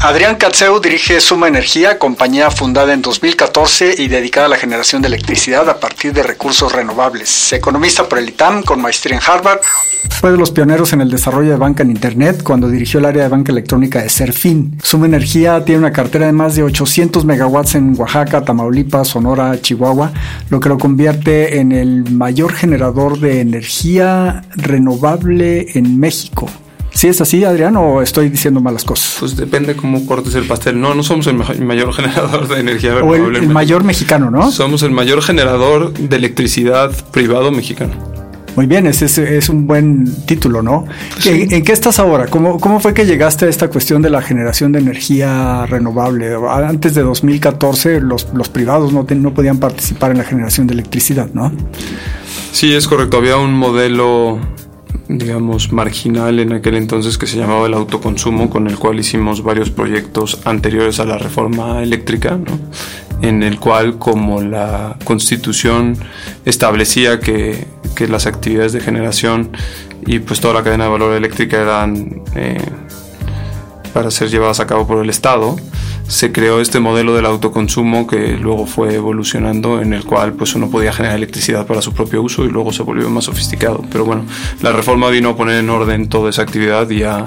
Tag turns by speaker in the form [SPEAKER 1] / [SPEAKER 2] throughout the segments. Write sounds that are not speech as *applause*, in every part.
[SPEAKER 1] Adrián Katzeu dirige Suma Energía, compañía fundada en 2014 y dedicada a la generación de electricidad a partir de recursos renovables. Economista por el ITAM con maestría en Harvard. Fue de los pioneros en el desarrollo de banca en Internet cuando dirigió el área de banca electrónica de Serfin. Suma Energía tiene una cartera de más de 800 megawatts en Oaxaca, Tamaulipas, Sonora, Chihuahua, lo que lo convierte en el mayor generador de energía renovable en México. ¿Sí es así, Adrián, o estoy diciendo malas cosas?
[SPEAKER 2] Pues depende cómo cortes el pastel. No, no somos el mayor generador de energía
[SPEAKER 1] O el, mayor mexicano, ¿no?
[SPEAKER 2] Somos el mayor generador de electricidad privado mexicano.
[SPEAKER 1] Muy bien, ese es, un buen título, ¿no? ¿En, qué estás ahora? ¿Cómo, ¿Cómo fue que llegaste a esta cuestión de la generación de energía renovable? Antes de 2014 los, los privados no, no podían participar en la generación de electricidad, ¿no?
[SPEAKER 2] Sí, es correcto. Había un modelo digamos, marginal en aquel entonces que se llamaba el autoconsumo, con el cual hicimos varios proyectos anteriores a la reforma eléctrica, en el cual como la constitución establecía que, que, las actividades de generación y pues toda la cadena de valor eléctrica eran eh, para ser llevadas a cabo por el Estado, se creó este modelo del autoconsumo que luego fue evolucionando en el cual pues uno podía generar electricidad para su propio uso y luego se volvió más sofisticado. Pero bueno, la reforma vino a poner en orden toda esa actividad y a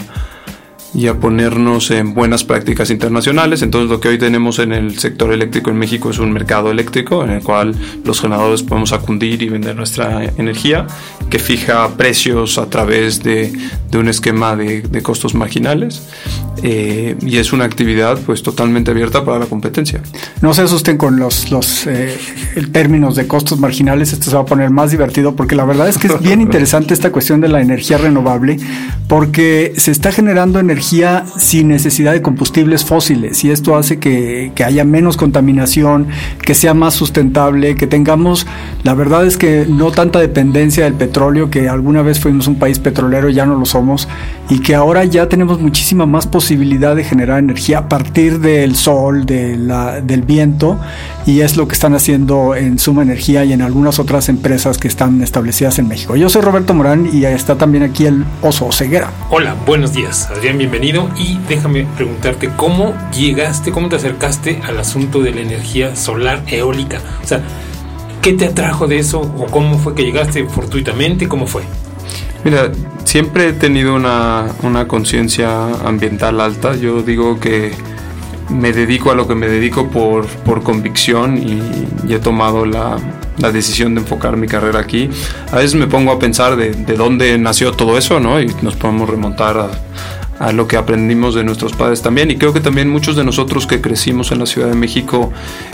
[SPEAKER 2] y a ponernos en buenas prácticas internacionales. Entonces lo que hoy tenemos en el sector eléctrico en México es un mercado eléctrico en el cual los generadores podemos acundir y vender nuestra energía, que fija precios a través de, de un esquema de, de costos marginales eh, y es una actividad pues totalmente abierta para la competencia.
[SPEAKER 1] No se asusten con los, los eh, términos de costos marginales, esto se va a poner más divertido porque la verdad es que es bien *laughs* interesante esta cuestión de la energía renovable porque se está generando energía sin necesidad de combustibles fósiles y esto hace que, que, haya menos contaminación, que sea más sustentable, que tengamos, la verdad es que no tanta dependencia del petróleo, que alguna vez fuimos un país petrolero, ya no lo somos, y que ahora ya tenemos muchísima más posibilidad de generar energía a partir del sol, de la, del viento, y es lo que están haciendo en Suma Energía y en algunas otras empresas que están establecidas en México. Yo soy Roberto Morán y está también aquí el Oso Ceguera.
[SPEAKER 3] Hola, buenos días, Adrián, bienvenido y déjame preguntarte cómo llegaste, cómo te acercaste al asunto de la energía solar eólica. O sea, ¿qué te atrajo de eso o cómo fue que llegaste fortuitamente? ¿Cómo fue?
[SPEAKER 2] Mira, siempre he tenido una, una conciencia ambiental alta. Yo digo que me dedico a lo que me dedico por, por convicción y, he tomado la, la, decisión de enfocar mi carrera aquí. A veces me pongo a pensar de, de dónde nació todo eso, ¿no? Y nos podemos remontar a lo que aprendimos de nuestros padres también. Y creo que también muchos de nosotros que crecimos en la Ciudad de México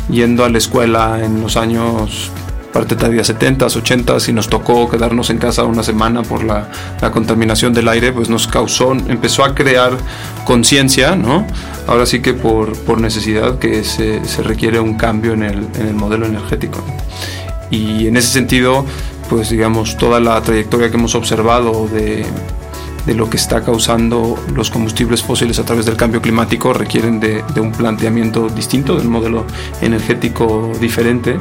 [SPEAKER 2] yendo a la escuela en los años parte de 70s, 80s y nos tocó quedarnos en casa una semana por la, la contaminación del aire, pues nos causó, empezó a crear conciencia, ¿no? Ahora sí que por, por necesidad que se, se, requiere un cambio en el, en el modelo energético. Y en ese sentido, pues digamos, toda la trayectoria que hemos observado de de lo que está causando los combustibles fósiles a través del cambio climático requieren de, un planteamiento distinto, de un modelo energético diferente.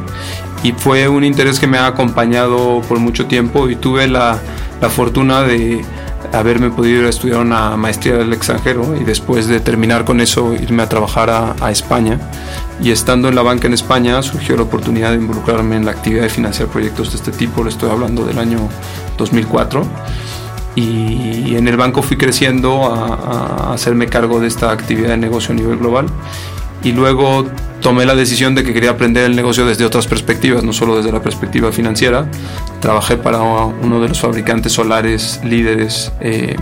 [SPEAKER 2] Y fue un interés que me ha acompañado por mucho tiempo y tuve la, la fortuna de haberme podido ir a estudiar una maestría del extranjero y después de terminar con eso irme a trabajar a, a, España. Y estando en la banca en España surgió la oportunidad de involucrarme en la actividad de financiar proyectos de este tipo, le estoy hablando del año 2004 y en el banco fui creciendo a, a, hacerme cargo de esta actividad de negocio a nivel global y luego tomé la decisión de que quería aprender el negocio desde otras perspectivas, no solo desde la perspectiva financiera. Trabajé para uno de los fabricantes solares líderes eh,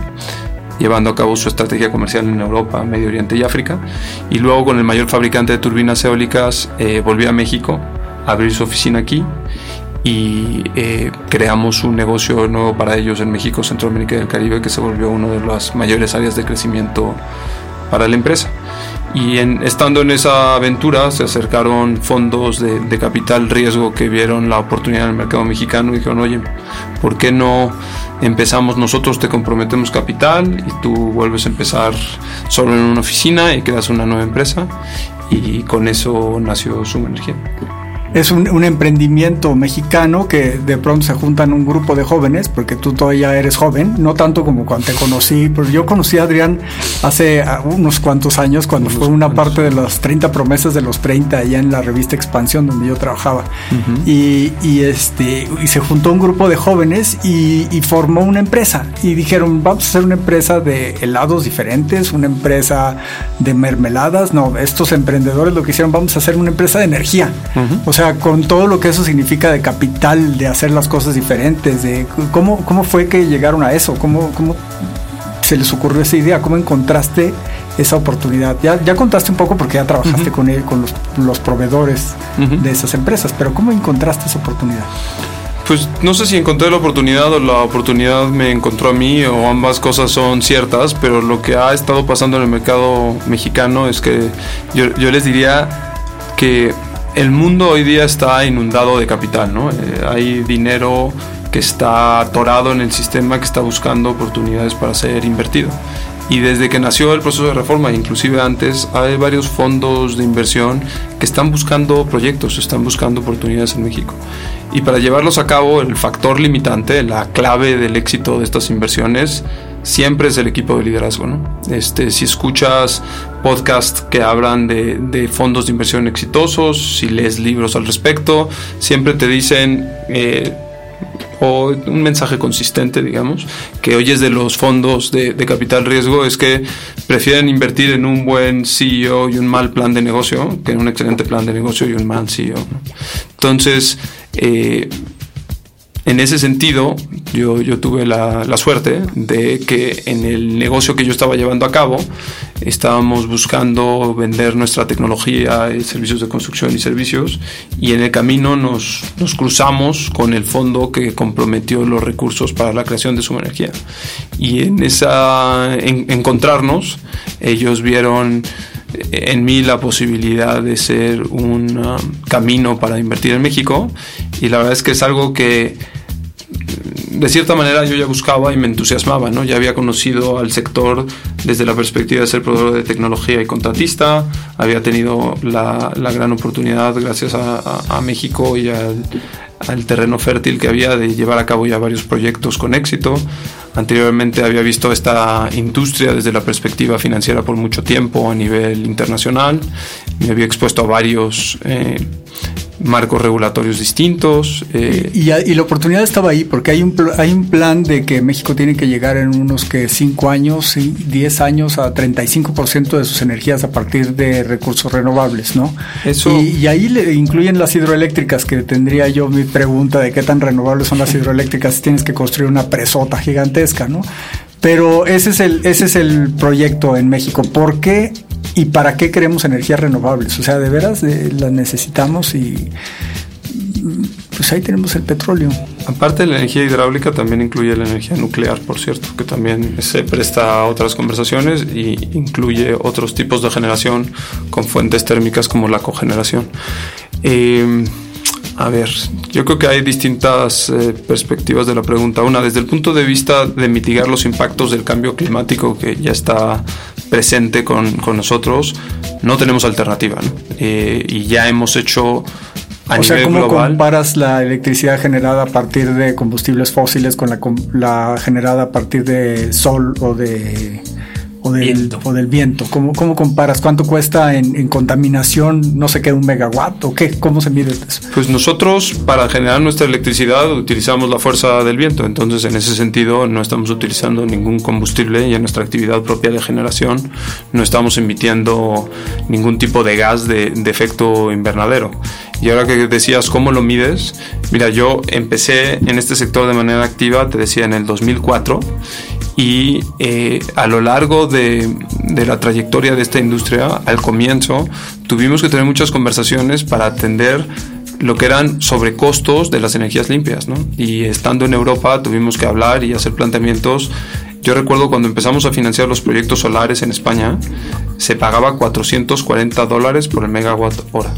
[SPEAKER 2] llevando a cabo su estrategia comercial en Europa, Medio Oriente y África. Y luego con el mayor fabricante de turbinas eólicas eh, volví a México a abrir su oficina aquí y eh, creamos un negocio nuevo para ellos en México, Centroamérica y el Caribe que se volvió una de las mayores áreas de crecimiento para la empresa. Y en, estando en esa aventura se acercaron fondos de, de, capital riesgo que vieron la oportunidad en el mercado mexicano y dijeron, oye, ¿por qué no empezamos nosotros, te comprometemos capital y tú vuelves a empezar solo en una oficina y creas una nueva empresa y con eso nació Suma Energía
[SPEAKER 1] es un, emprendimiento mexicano que de pronto se juntan un grupo de jóvenes, porque tú todavía eres joven, no tanto como cuando te conocí, pero yo conocí a Adrián hace ah, unos cuantos años, cuando fue una parte de las 30 promesas de los 30 allá en la revista Expansión donde yo trabajaba. y, este, y se juntó un grupo de jóvenes y, y formó una empresa. Y dijeron, vamos a hacer una empresa de helados diferentes, una empresa de mermeladas. No, estos emprendedores lo que hicieron, vamos a hacer una empresa de energía. O sea, con todo lo que eso significa de capital, de hacer las cosas diferentes, de cómo, cómo fue que llegaron a eso, cómo, cómo se les ocurrió esa idea, cómo encontraste esa oportunidad. Ya, ya contaste un poco porque ya trabajaste con, él, con los, proveedores de esas empresas, pero ¿cómo encontraste esa oportunidad?
[SPEAKER 2] Pues no sé si encontré la oportunidad o la oportunidad me encontró a mí o ambas cosas son ciertas, pero lo que ha estado pasando en el mercado mexicano es que yo, yo les diría que el mundo hoy día está inundado de capital, ¿no? Eh, hay dinero que está atorado en el sistema que está buscando oportunidades para ser invertido. Y desde que nació el proceso de reforma, inclusive antes, hay varios fondos de inversión que están buscando proyectos, están buscando oportunidades en México. Y para llevarlos a cabo, el factor limitante, la clave del éxito de estas inversiones, siempre es el equipo de liderazgo. ¿no? Este, si escuchas podcasts que hablan de, fondos de inversión exitosos, si lees libros al respecto, siempre te dicen... Eh, o un mensaje consistente, digamos, que oyes de los fondos de, capital riesgo es que prefieren invertir en un buen CEO y un mal plan de negocio que en un excelente plan de negocio y un mal CEO. Entonces, eh, en ese sentido, yo, yo tuve la, la, suerte de que en el negocio que yo estaba llevando a cabo, estábamos buscando vender nuestra tecnología, servicios de construcción y servicios, y en el camino nos, nos cruzamos con el fondo que comprometió los recursos para la creación de su energía. Y en esa en, encontrarnos, ellos vieron en mí la posibilidad de ser un um, camino para invertir en México y la verdad es que es algo que de cierta manera yo ya buscaba y me entusiasmaba, ¿no? Ya había conocido al sector desde la perspectiva de ser proveedor de tecnología y contratista, había tenido la, gran oportunidad gracias a, México y al, al terreno fértil que había de llevar a cabo ya varios proyectos con éxito. Anteriormente había visto esta industria desde la perspectiva financiera por mucho tiempo a nivel internacional. Me había expuesto a varios eh, marcos regulatorios distintos.
[SPEAKER 1] Eh. Y, la oportunidad estaba ahí porque hay un, hay un plan de que México tiene que llegar en unos que 5 años, 10 años a 35% de sus energías a partir de recursos renovables, ¿no? Eso. Y, ahí le incluyen las hidroeléctricas, que tendría yo mi pregunta de qué tan renovables son las *laughs* hidroeléctricas si tienes que construir una presota gigantesca, ¿no? Pero ese es el, ese es el proyecto en México. ¿Por qué y para qué queremos energías renovables? O sea, de veras las necesitamos y pues ahí tenemos el petróleo.
[SPEAKER 2] Aparte de la energía hidráulica, también incluye la energía nuclear, por cierto, que también se presta a otras conversaciones y incluye otros tipos de generación con fuentes térmicas como la cogeneración. Eh, a ver, yo creo que hay distintas eh, perspectivas de la pregunta. Una, desde el punto de vista de mitigar los impactos del cambio climático que ya está presente con, nosotros, no tenemos alternativa. Eh, y ya hemos hecho
[SPEAKER 1] a o sea, ¿cómo comparas la electricidad generada a partir de combustibles fósiles con la, la generada a partir de sol o de o del viento. O del viento. ¿Cómo, ¿Cómo, comparas? ¿Cuánto cuesta en, contaminación, no sé qué, un megawatt o qué? ¿Cómo se mide eso?
[SPEAKER 2] Pues nosotros para generar nuestra electricidad utilizamos la fuerza del viento, entonces en ese sentido no estamos utilizando ningún combustible y en nuestra actividad propia de generación no estamos emitiendo ningún tipo de gas de, de efecto invernadero. Y ahora que decías cómo lo mides, mira, yo empecé en este sector de manera activa, te decía, en el 2004 y eh, a lo largo de, de, la trayectoria de esta industria, al comienzo, tuvimos que tener muchas conversaciones para atender lo que eran sobrecostos de las energías limpias. ¿no? Y estando en Europa tuvimos que hablar y hacer planteamientos. Yo recuerdo cuando empezamos a financiar los proyectos solares en España, se pagaba 440 dólares por el megawatt hora.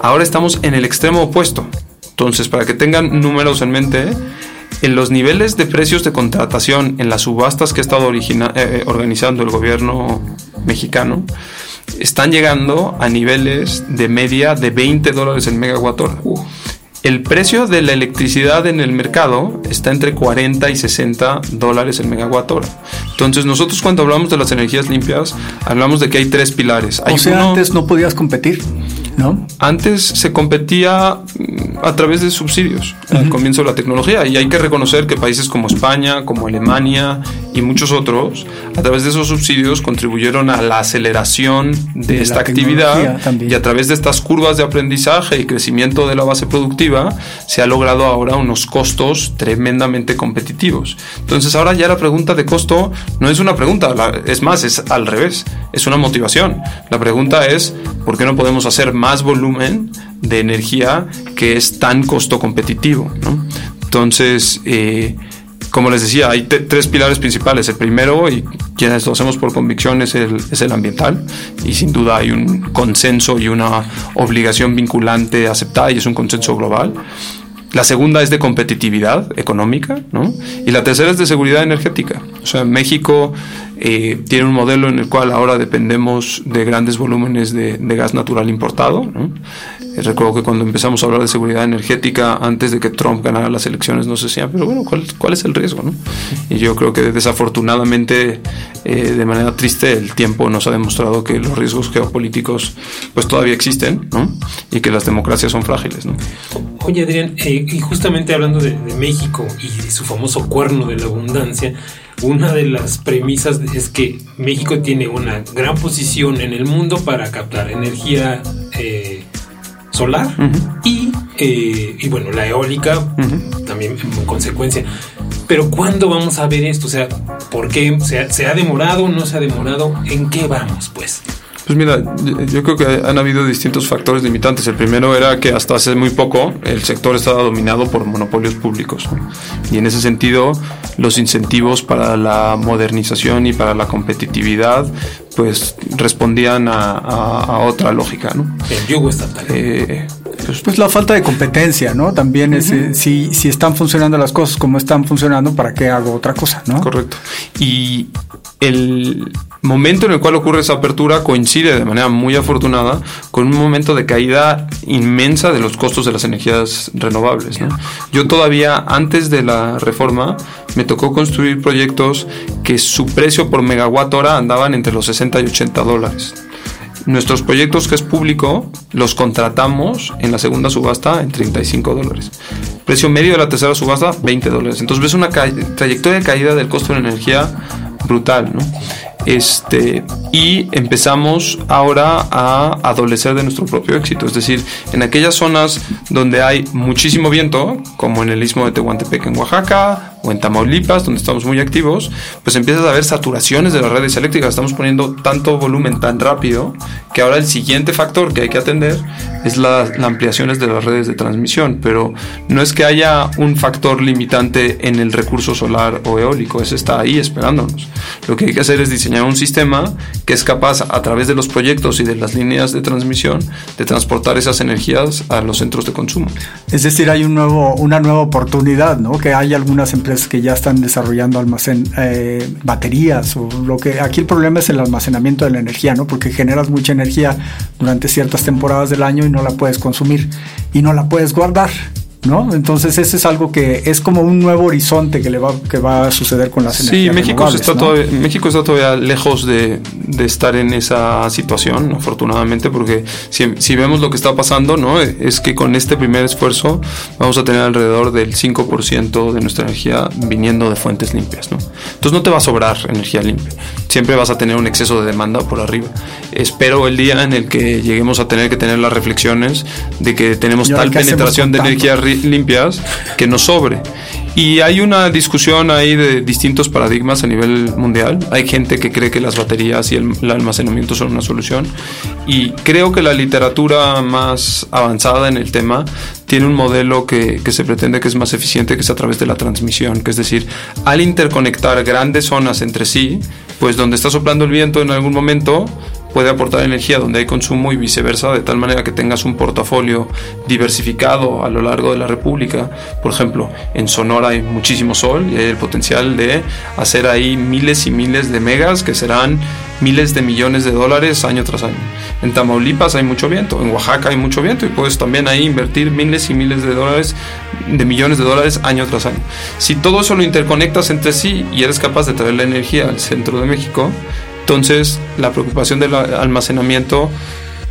[SPEAKER 2] Ahora estamos en el extremo opuesto. Entonces, para que tengan números en mente, en los niveles de precios de contratación en las subastas que ha estado eh, organizando el gobierno mexicano, están llegando a niveles de media de 20 dólares el megawatt hora. El precio de la electricidad en el mercado está entre 40 y 60 dólares el megawatt hora. Entonces nosotros cuando hablamos de las energías limpias hablamos de que hay tres pilares.
[SPEAKER 1] o sea, antes no podías competir. ¿No?
[SPEAKER 2] Antes se competía mm, a través de subsidios al comienzo de la tecnología y hay que reconocer que países como España, como Alemania y muchos otros, a través de esos subsidios contribuyeron a la aceleración de, esta actividad y a través de estas curvas de aprendizaje y crecimiento de la base productiva se ha logrado ahora unos costos tremendamente competitivos. Entonces ahora ya la pregunta de costo no es una pregunta, es más, es al revés, es una motivación. La pregunta es, ¿por qué no podemos hacer más volumen de energía que es tan costo competitivo? Entonces, eh, como les decía, hay tres pilares principales. El primero, y quienes lo hacemos por convicción, es el, es el ambiental. Y sin duda hay un consenso y una obligación vinculante aceptada y es un consenso global. La segunda es de competitividad económica, ¿no? Y la tercera es de seguridad energética. O sea, México eh, tiene un modelo en el cual ahora dependemos de grandes volúmenes de, gas natural importado. ¿no? Eh, recuerdo que cuando empezamos a hablar de seguridad energética, antes de que Trump ganara las elecciones, nos decían, pero bueno, ¿cuál, cuál es el riesgo? ¿no? Y yo creo que desafortunadamente, eh, de manera triste, el tiempo nos ha demostrado que los riesgos geopolíticos pues todavía existen ¿no? y que las democracias son frágiles.
[SPEAKER 3] Oye, Adrián, y justamente hablando de, de México y de su famoso cuerno de la abundancia, una de las premisas es que México tiene una gran posición en el mundo para captar energía eh, solar eh, y, bueno, la eólica también en consecuencia. Pero ¿cuándo vamos a ver esto? O sea, ¿por qué? ¿Se ¿Se ha demorado? ¿No se ha demorado? ¿En qué vamos, pues?
[SPEAKER 2] Pues mira, yo creo que han habido distintos factores limitantes. El primero era que hasta hace muy poco el sector estaba dominado por monopolios públicos. Y en ese sentido, los incentivos para la modernización y para la competitividad pues respondían a, otra lógica. ¿no?
[SPEAKER 3] El yugo estatal.
[SPEAKER 1] Eh, pues, pues, la falta de competencia, ¿no? También es, eh, si, si están funcionando las cosas como están funcionando, ¿para qué hago otra cosa, no?
[SPEAKER 2] Correcto. Y el momento en el cual ocurre esa apertura coincide de manera muy afortunada con un momento de caída inmensa de los costos de las energías renovables. ¿no? Yo todavía antes de la reforma me tocó construir proyectos que su precio por megawatt hora andaban entre los 60 y 80 dólares. Nuestros proyectos que es público los contratamos en la segunda subasta en 35 dólares. Precio medio de la tercera subasta 20 dólares. Entonces ves una trayectoria de caída del costo de la energía brutal, ¿no? Este, y empezamos ahora a adolecer de nuestro propio éxito. Es decir, en aquellas zonas donde hay muchísimo viento, como en el istmo de Tehuantepec en Oaxaca o en Tamaulipas, donde estamos muy activos, pues empiezas a ver saturaciones de las redes eléctricas. Estamos poniendo tanto volumen tan rápido que ahora el siguiente factor que hay que atender es las la ampliaciones de las redes de transmisión. Pero no es que haya un factor limitante en el recurso solar o eólico, ese está ahí esperándonos. Lo que hay que hacer es diseñar un sistema que es capaz a través de los proyectos y de las líneas de transmisión de transportar esas energías a los centros de consumo.
[SPEAKER 1] Es decir, hay un nuevo, una nueva oportunidad, ¿no? Que hay algunas empresas que ya están desarrollando almacén, eh, baterías o lo que aquí el problema es el almacenamiento de la energía, ¿no? Porque generas mucha energía durante ciertas temporadas del año y no la puedes consumir y no la puedes guardar. ¿no? Entonces ese es algo que es como un nuevo horizonte que le va, que va a suceder con las energías.
[SPEAKER 2] Sí, México está, todavía, México está todavía lejos de, de, estar en esa situación, afortunadamente, porque si, si, vemos lo que está pasando, ¿no? Es que con este primer esfuerzo vamos a tener alrededor del 5% de nuestra energía viniendo de fuentes limpias, ¿no? Entonces no te va a sobrar energía limpia. Siempre vas a tener un exceso de demanda por arriba. Espero el día en el que lleguemos a tener que tener las reflexiones de que tenemos tal penetración de energía limpias que nos sobre. Y hay una discusión ahí de distintos paradigmas a nivel mundial. Hay gente que cree que las baterías y el, almacenamiento son una solución. Y creo que la literatura más avanzada en el tema tiene un modelo que, que se pretende que es más eficiente, que es a través de la transmisión. Que es decir, al interconectar grandes zonas entre sí, pues donde está soplando el viento en algún momento, puede aportar energía donde hay consumo y viceversa, de tal manera que tengas un portafolio diversificado a lo largo de la República. Por ejemplo, en Sonora hay muchísimo sol y hay el potencial de hacer ahí miles y miles de megas que serán miles de millones de dólares año tras año. En Tamaulipas hay mucho viento, en Oaxaca hay mucho viento y puedes también ahí invertir miles y miles de dólares, de millones de dólares año tras año. Si todo eso lo interconectas entre sí y eres capaz de traer la energía al centro de México, entonces la preocupación del almacenamiento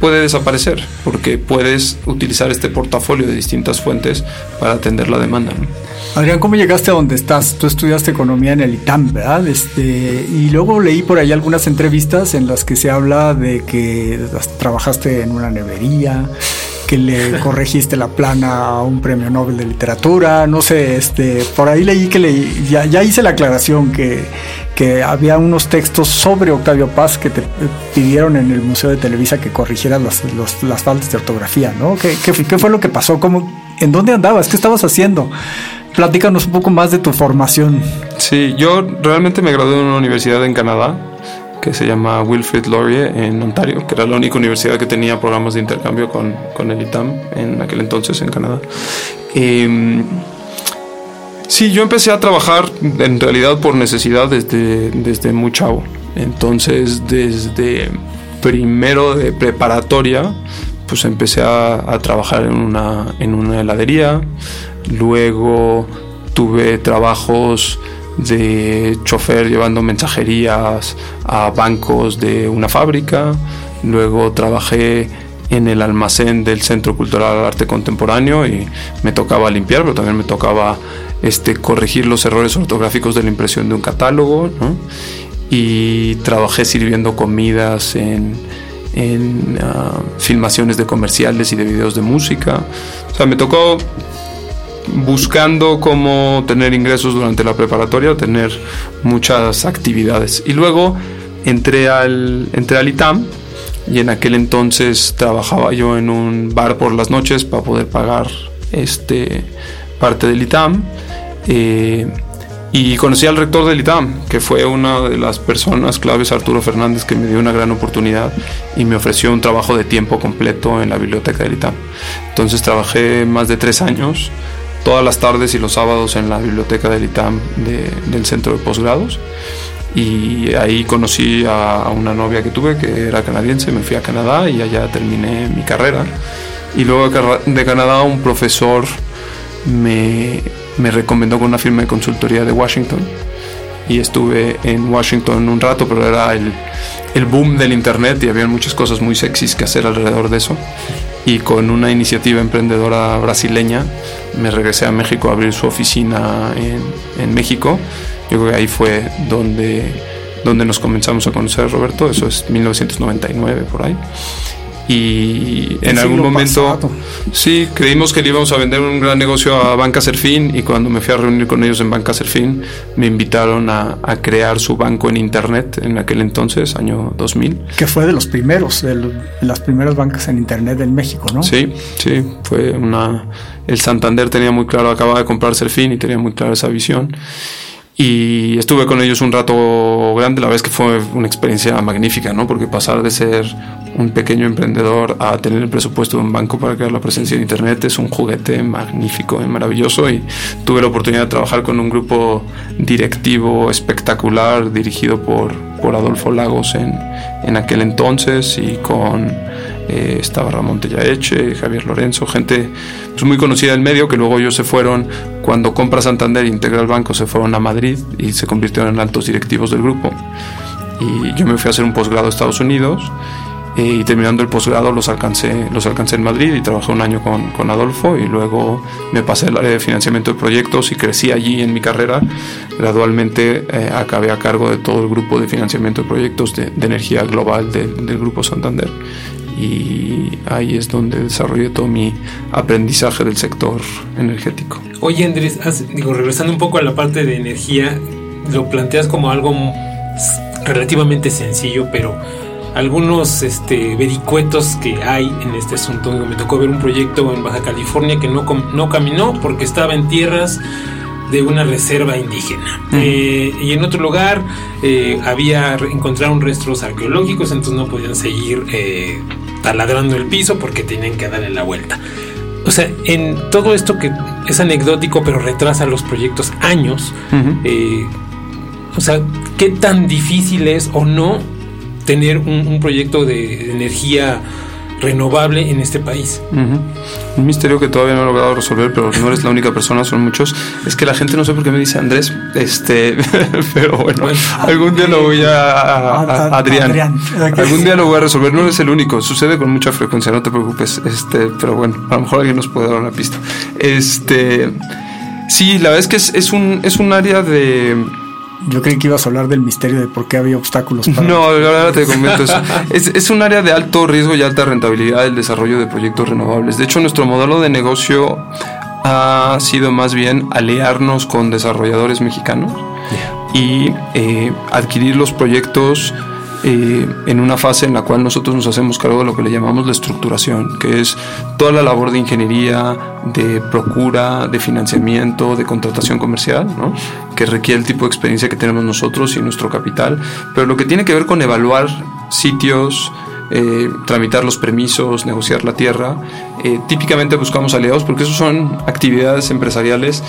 [SPEAKER 2] puede desaparecer porque puedes utilizar este portafolio de distintas fuentes para atender la demanda.
[SPEAKER 1] Adrián, ¿cómo llegaste a donde estás? Tú estudiaste economía en el ITAM, ¿verdad? Este, y luego leí por ahí algunas entrevistas en las que se habla de que trabajaste en una nevería, que le *laughs* corregiste la plana a un premio Nobel de literatura, no sé, este, por ahí leí que leí, ya, ya hice la aclaración que, que había unos textos sobre Octavio Paz que te pidieron en el Museo de Televisa que corrigieras las, las faltas de ortografía, ¿no? ¿Qué, ¿Qué, qué, fue lo que pasó? ¿Cómo, ¿En dónde andabas? ¿Qué estabas haciendo? Platícanos un poco más de tu formación.
[SPEAKER 2] Sí, yo realmente me gradué en una universidad en Canadá que se llama Wilfrid Laurier en Ontario, que era la única universidad que tenía programas de intercambio con, con el ITAM en aquel entonces en Canadá. Eh, sí, yo empecé a trabajar en realidad por necesidad desde, desde muy chavo. Entonces, desde primero de preparatoria, pues empecé a, a trabajar en una, en una heladería, Luego tuve trabajos de chofer llevando mensajerías a bancos de una fábrica. Luego trabajé en el almacén del Centro Cultural Arte Contemporáneo y me tocaba limpiar, pero también me tocaba este, corregir los errores ortográficos de la impresión de un catálogo. Y trabajé sirviendo comidas en, ah, filmaciones de comerciales y de videos de música. O sea, me tocó buscando cómo tener ingresos durante la preparatoria, tener muchas actividades. Y luego entré al, entré al ITAM y en aquel entonces trabajaba yo en un bar por las noches para poder pagar este, parte del ITAM. Eh, y conocí al rector del ITAM, que fue una de las personas claves, Arturo Fernández, que me dio una gran oportunidad y me ofreció un trabajo de tiempo completo en la biblioteca del ITAM. Entonces trabajé más de tres años todas las tardes y los sábados en la biblioteca del ITAM del centro de posgrados. Y ahí conocí a, una novia que tuve que era canadiense, me fui a Canadá y allá terminé mi carrera. Y luego de Canadá un profesor me, me recomendó con una firma de consultoría de Washington y estuve en Washington un rato, pero era el, el, boom del Internet y había muchas cosas muy sexys que hacer alrededor de eso. Y con una iniciativa emprendedora brasileña me regresé a México a abrir su oficina en, en México. Yo creo que ahí fue donde, donde nos comenzamos a conocer, Roberto, eso es 1999 por ahí y en algún momento sí creímos que le íbamos a vender un gran negocio a Banca Serfín y cuando me fui a reunir con ellos en Banca Serfín me invitaron a, crear su banco en internet en aquel entonces año 2000
[SPEAKER 1] que fue de los primeros de las primeras bancas en internet en México no
[SPEAKER 2] sí sí fue una el Santander tenía muy claro acababa de comprar Serfín y tenía muy clara esa visión y estuve con ellos un rato grande, la vez que fue una experiencia magnífica, ¿no? Porque pasar de ser un pequeño emprendedor a tener el presupuesto de un banco para crear la presencia en Internet es un juguete magnífico y maravilloso y tuve la oportunidad de trabajar con un grupo directivo espectacular dirigido por, por Adolfo Lagos en, en aquel entonces y con eh, estaba Ramón Tellaeche, Javier Lorenzo, gente pues, muy conocida del medio que luego ellos se fueron, cuando compra Santander e integra el banco, se fueron a Madrid y se convirtieron en altos directivos del grupo. Y yo me fui a hacer un posgrado a Estados Unidos eh, y terminando el posgrado los alcancé, los alcancé en Madrid y trabajé un año con, con, Adolfo y luego me pasé al área de financiamiento de proyectos y crecí allí en mi carrera. Gradualmente eh, acabé a cargo de todo el grupo de financiamiento de proyectos de, energía global del Grupo Santander y ahí es donde desarrollé todo mi aprendizaje del sector energético.
[SPEAKER 3] Oye Andrés, digo, regresando un poco a la parte de energía, lo planteas como algo relativamente sencillo, pero algunos este, vericuetos que hay en este asunto. Me tocó ver un proyecto en Baja California que no, no caminó porque estaba en tierras de una reserva indígena. Eh, y en otro lugar eh, había encontraron restos arqueológicos, entonces no podían seguir eh, taladrando el piso porque tenían que darle la vuelta. O sea, en todo esto que es anecdótico, pero retrasa los proyectos años, o sea, ¿qué tan difícil es o no tener un, proyecto de energía renovable en este país.
[SPEAKER 2] Un misterio que todavía no he logrado resolver, pero no eres la única persona, son muchos. Es que la gente no sé por qué me dice Andrés, este, *laughs* pero bueno, algún día lo voy a, Adrián. Algún día lo voy a resolver. No eres el único, sucede con mucha frecuencia, no te preocupes. Este, pero bueno, a lo mejor alguien nos puede dar una pista. Este, sí, la verdad es que es, es un es un área de
[SPEAKER 1] yo creí que ibas a hablar del misterio de por qué había obstáculos.
[SPEAKER 2] no, ahora te comento. Es, es, un área de alto riesgo y alta rentabilidad el desarrollo de proyectos renovables. De hecho, nuestro modelo de negocio ha sido más bien aliarnos con desarrolladores mexicanos y eh, adquirir los proyectos en una fase en la cual nosotros nos hacemos cargo de lo que le llamamos la estructuración, que es toda la labor de ingeniería, de procura, de financiamiento, de contratación comercial, que requiere el tipo de experiencia que tenemos nosotros y nuestro capital, pero lo que tiene que ver con evaluar sitios, eh, tramitar los permisos, negociar la tierra. Eh, típicamente buscamos aliados porque eso son actividades empresariales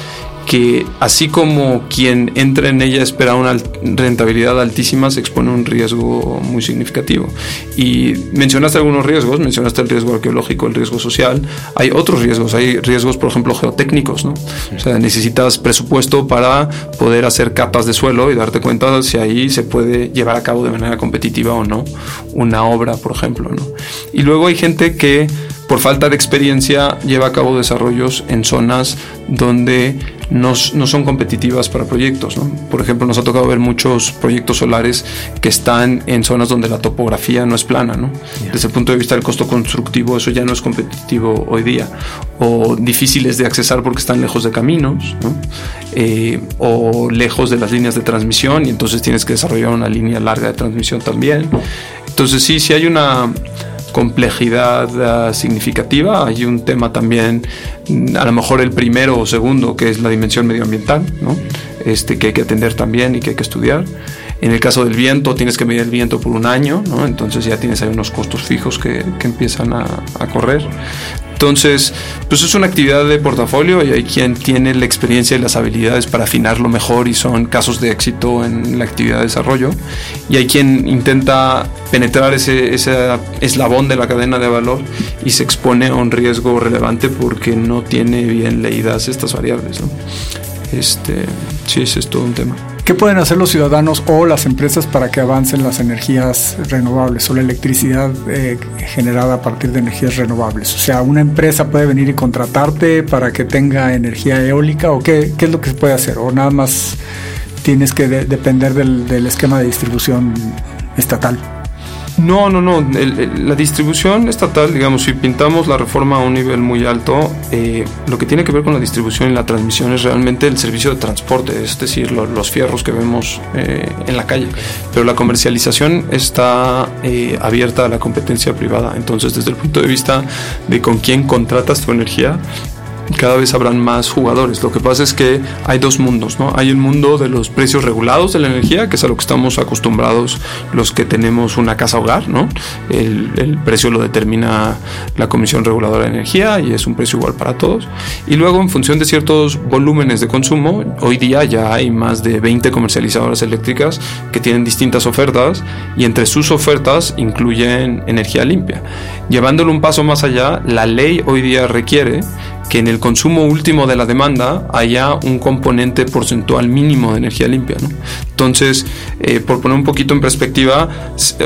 [SPEAKER 2] que así como quien entra en ella espera una rentabilidad altísima, se expone a un riesgo muy significativo. Y mencionaste algunos riesgos, mencionaste el riesgo arqueológico, el riesgo social, hay otros riesgos, hay riesgos, por ejemplo, geotécnicos, ¿no? O sea, necesitas presupuesto para poder hacer capas de suelo y darte cuenta si ahí se puede llevar a cabo de manera competitiva o no una obra, por ejemplo, ¿no? Y luego hay gente que por falta de experiencia lleva a cabo desarrollos en zonas donde no, no son competitivas para proyectos. ¿no? Por ejemplo, nos ha tocado ver muchos proyectos solares que están en zonas donde la topografía no es plana. ¿no? Desde el punto de vista del costo constructivo, eso ya no es competitivo hoy día. O difíciles de accesar porque están lejos de caminos, ¿no? Eh, o lejos de las líneas de transmisión, y entonces tienes que desarrollar una línea larga de transmisión también. Entonces, sí, sí hay una complejidad uh, significativa. Hay un tema también, a lo mejor el primero o segundo, que es la dimensión medioambiental, ¿no? este, que hay que atender también y que hay que estudiar. En el caso del viento, tienes que medir el viento por un año, ¿no? entonces ya tienes ahí unos costos fijos que, que empiezan a, a, correr. Entonces, pues es una actividad de portafolio y hay quien tiene la experiencia y las habilidades para afinarlo mejor y son casos de éxito en la actividad de desarrollo. Y hay quien intenta penetrar ese, ese eslabón de la cadena de valor y se expone a un riesgo relevante porque no tiene bien leídas estas variables. Este, sí, ese es todo un tema.
[SPEAKER 1] ¿Qué pueden hacer los ciudadanos o las empresas para que avancen las energías renovables o la electricidad eh, generada a partir de energías renovables? O sea, ¿una empresa puede venir y contratarte para que tenga energía eólica o qué, qué es lo que se puede hacer? ¿O nada más tienes que depender del, del esquema de distribución estatal?
[SPEAKER 2] No, no, no. la distribución estatal, digamos, si pintamos la reforma a un nivel muy alto, eh, lo que tiene que ver con la distribución y la transmisión es realmente el servicio de transporte, es decir, los fierros que vemos eh, en la calle. Pero la comercialización está eh, abierta a la competencia privada. Entonces, desde el punto de vista de con quién contratas tu energía, cada vez habrán más jugadores. Lo que pasa es que hay dos mundos, ¿no? Hay el mundo de los precios regulados de la energía, que es a lo que estamos acostumbrados los que tenemos una casa hogar, ¿no? El, el, precio lo determina la Comisión Reguladora de Energía y es un precio igual para todos. Y luego, en función de ciertos volúmenes de consumo, hoy día ya hay más de 20 comercializadoras eléctricas que tienen distintas ofertas y entre sus ofertas incluyen energía limpia. Llevándolo un paso más allá, la ley hoy día requiere que en el consumo último de la demanda haya un componente porcentual mínimo de energía limpia. ¿no? Entonces, eh, por poner un poquito en perspectiva,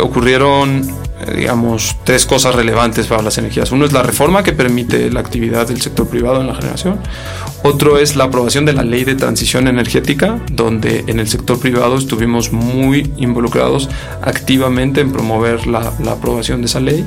[SPEAKER 2] ocurrieron, eh, digamos, tres cosas relevantes para las energías. Uno es la reforma que permite la actividad del sector privado en la generación. Otro es la aprobación de la ley de transición energética, donde en el sector privado estuvimos muy involucrados activamente en promover la, la aprobación de esa ley.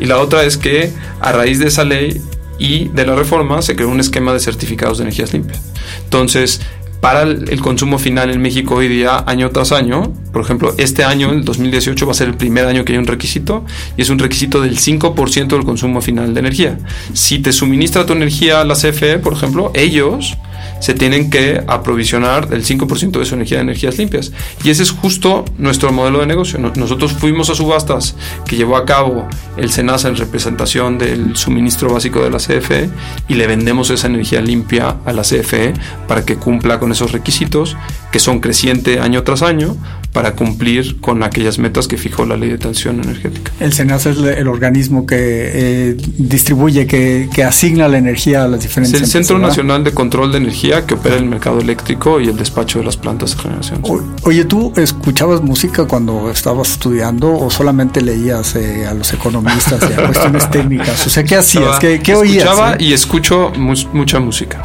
[SPEAKER 2] Y la otra es que a raíz de esa ley y de la reforma se creó un esquema de certificados de energías limpias. Entonces, para el consumo final en México hoy día, año tras año, por ejemplo, este año, el 2018, va a ser el primer año que hay un requisito y es un requisito del 5% del consumo final de energía. Si te suministra tu energía la CFE, por ejemplo, ellos se tienen que aprovisionar el 5% de su energía de energías limpias. Y ese es justo nuestro modelo de negocio. Nosotros fuimos a subastas que llevó a cabo el SENASA en representación del suministro básico de la CFE y le vendemos esa energía limpia a la CFE para que cumpla con esos requisitos que son crecientes año tras año para cumplir con aquellas metas que fijó la ley de transición energética.
[SPEAKER 1] El SENASA es el organismo que eh, distribuye, que, asigna la energía a las diferentes.
[SPEAKER 2] Es el Centro Nacional de Control de Energía que opera el mercado eléctrico y el despacho de las plantas de generación.
[SPEAKER 1] oye, ¿tú escuchabas música cuando estabas estudiando o solamente leías eh, a los economistas y a *laughs* cuestiones técnicas? O sea, ¿qué hacías? ¿Qué, qué oías?
[SPEAKER 2] Escuchaba y escucho mucha música.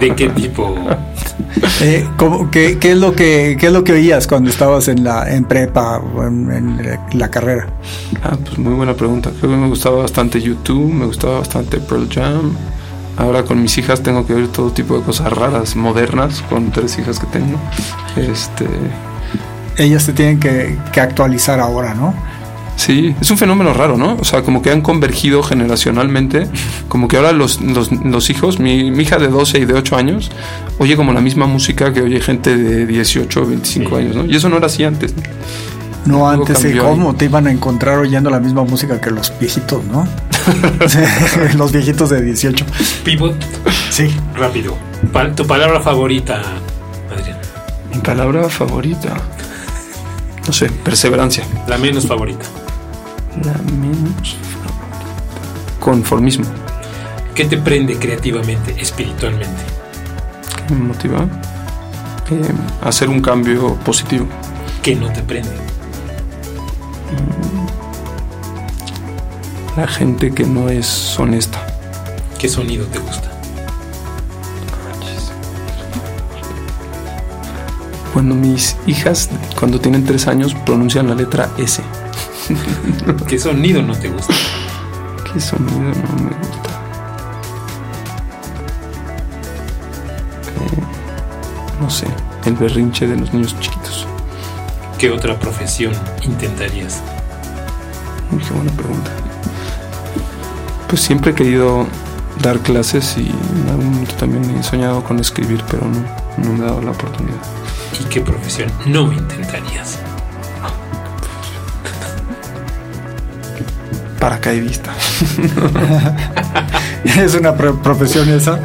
[SPEAKER 3] ¿De qué tipo? *laughs*
[SPEAKER 1] Eh, qué, qué, es lo que, ¿Qué es lo que oías cuando estabas en la en prepa o en, la carrera?
[SPEAKER 2] Ah, pues muy buena pregunta. Creo que me gustaba bastante YouTube, me gustaba bastante Pearl Jam. Ahora con mis hijas tengo que oír todo tipo de cosas raras, modernas, con tres hijas que tengo. Este,
[SPEAKER 1] Ellas se tienen que, que actualizar ahora, ¿no?
[SPEAKER 2] Sí, es un fenómeno raro, ¿no? O sea, como que han convergido generacionalmente, como que ahora los, los, hijos, mi, hija de 12 y de 8 años, oye como la misma música que oye gente de 18 o 25 años, ¿no? Y eso no era así antes.
[SPEAKER 1] No, antes, ¿cómo te iban a encontrar oyendo la misma música que los viejitos, no? *laughs* *laughs* los viejitos de 18.
[SPEAKER 3] Pivot.
[SPEAKER 1] Sí.
[SPEAKER 3] Rápido. tu palabra favorita, Adrián.
[SPEAKER 2] Mi palabra favorita. No sé, perseverancia.
[SPEAKER 3] La menos favorita.
[SPEAKER 2] La menos Conformismo.
[SPEAKER 3] ¿Qué te prende creativamente, espiritualmente?
[SPEAKER 2] ¿Qué me motiva? Eh, hacer un cambio positivo.
[SPEAKER 3] ¿Qué no te prende?
[SPEAKER 2] Mm. La gente que no es honesta.
[SPEAKER 3] ¿Qué sonido te gusta?
[SPEAKER 2] Cuando mis hijas, cuando tienen tres años, pronuncian la letra S. *laughs*
[SPEAKER 3] ¿Qué sonido no te gusta?
[SPEAKER 2] ¿Qué sonido no me gusta? Eh, no sé, el berrinche de los niños chiquitos.
[SPEAKER 3] ¿Qué otra profesión intentarías?
[SPEAKER 2] qué buena pregunta. Pues siempre he querido dar clases y en algún momento también he soñado con escribir, pero no, no me he dado la oportunidad.
[SPEAKER 3] ¿Y qué profesión no intentarías?
[SPEAKER 2] Paracaidista. *laughs*
[SPEAKER 1] ¿Es una profesión esa?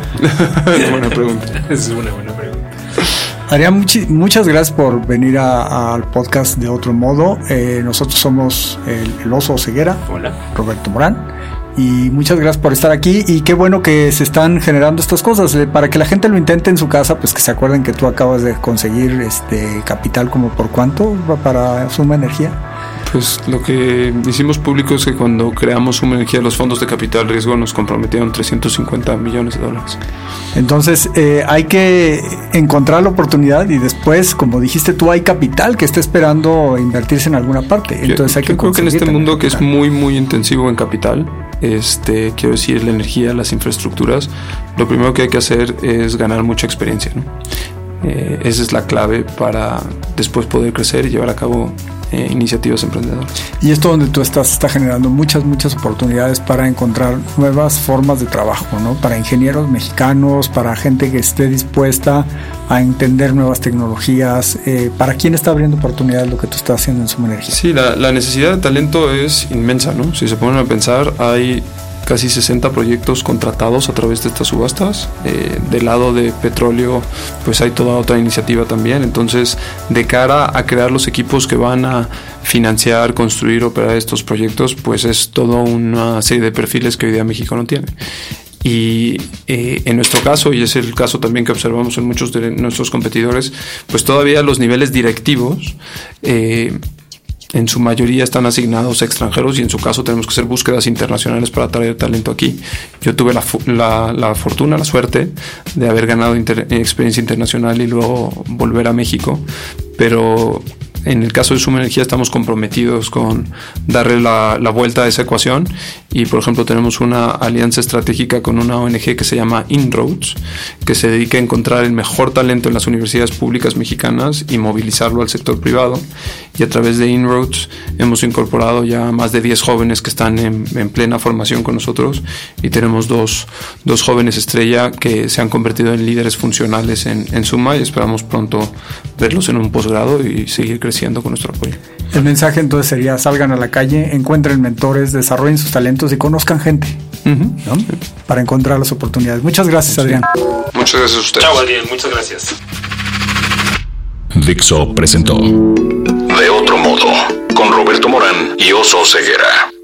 [SPEAKER 2] es buena pregunta.
[SPEAKER 3] Es una buena pregunta.
[SPEAKER 1] Adrián, muchas gracias por venir al podcast de otro modo. Eh, nosotros somos el, el, oso ceguera.
[SPEAKER 3] Hola.
[SPEAKER 1] Roberto Morán y muchas gracias por estar aquí y qué bueno que se están generando estas cosas eh, para que la gente lo intente en su casa pues que se acuerden que tú acabas de conseguir este capital como por cuánto para Suma Energía
[SPEAKER 2] pues lo que hicimos público es que cuando creamos Suma Energía los fondos de capital riesgo nos comprometieron 350 millones de dólares.
[SPEAKER 1] Entonces eh, hay que encontrar la oportunidad y después como dijiste tú hay capital que está esperando invertirse en alguna parte. Entonces hay
[SPEAKER 2] yo creo que en este mundo que es muy muy intensivo en capital este, quiero decir, la energía, las infraestructuras, lo primero que hay que hacer es ganar mucha experiencia. Eh, esa es la clave para después poder crecer y llevar a cabo eh, iniciativas emprendedoras.
[SPEAKER 1] Y esto donde tú estás está generando muchas, muchas oportunidades para encontrar nuevas formas de trabajo, ¿no? Para ingenieros mexicanos, para gente que esté dispuesta a entender nuevas tecnologías. Eh, ¿Para quién está abriendo oportunidades lo que tú estás haciendo en Suma Energía?
[SPEAKER 2] Sí, la, la necesidad de talento es inmensa, ¿no? Si se ponen a pensar, hay casi 60 proyectos contratados a través de estas subastas. Eh, del lado de petróleo, pues hay toda otra iniciativa también. Entonces, de cara a crear los equipos que van a financiar, construir, operar estos proyectos, pues es toda una serie de perfiles que hoy día México no tiene. Y eh, en nuestro caso, y es el caso también que observamos en muchos de nuestros competidores, pues todavía los niveles directivos eh, en su mayoría están asignados a extranjeros y en su caso tenemos que hacer búsquedas internacionales para traer talento aquí. Yo tuve la, la, fortuna, la suerte de haber ganado experiencia internacional y luego volver a México, pero en el caso de Suma Energía estamos comprometidos con darle la, la, vuelta a esa ecuación y por ejemplo tenemos una alianza estratégica con una ONG que se llama Inroads que se dedica a encontrar el mejor talento en las universidades públicas mexicanas y movilizarlo al sector privado. Y a través de Inroads hemos incorporado ya más de 10 jóvenes que están en, en plena formación con nosotros y tenemos dos, dos, jóvenes estrella que se han convertido en líderes funcionales en, en Suma y esperamos pronto verlos en un posgrado y seguir creciendo con nuestro apoyo.
[SPEAKER 1] El mensaje entonces sería salgan a la calle, encuentren mentores, desarrollen sus talentos y conozcan gente ¿no? para encontrar las oportunidades. Muchas gracias, Adrián.
[SPEAKER 2] Muchas gracias a usted.
[SPEAKER 3] Chao, Adrián. Muchas gracias.
[SPEAKER 4] Dixo presentó De otro modo con Roberto Morán y Oso Ceguera.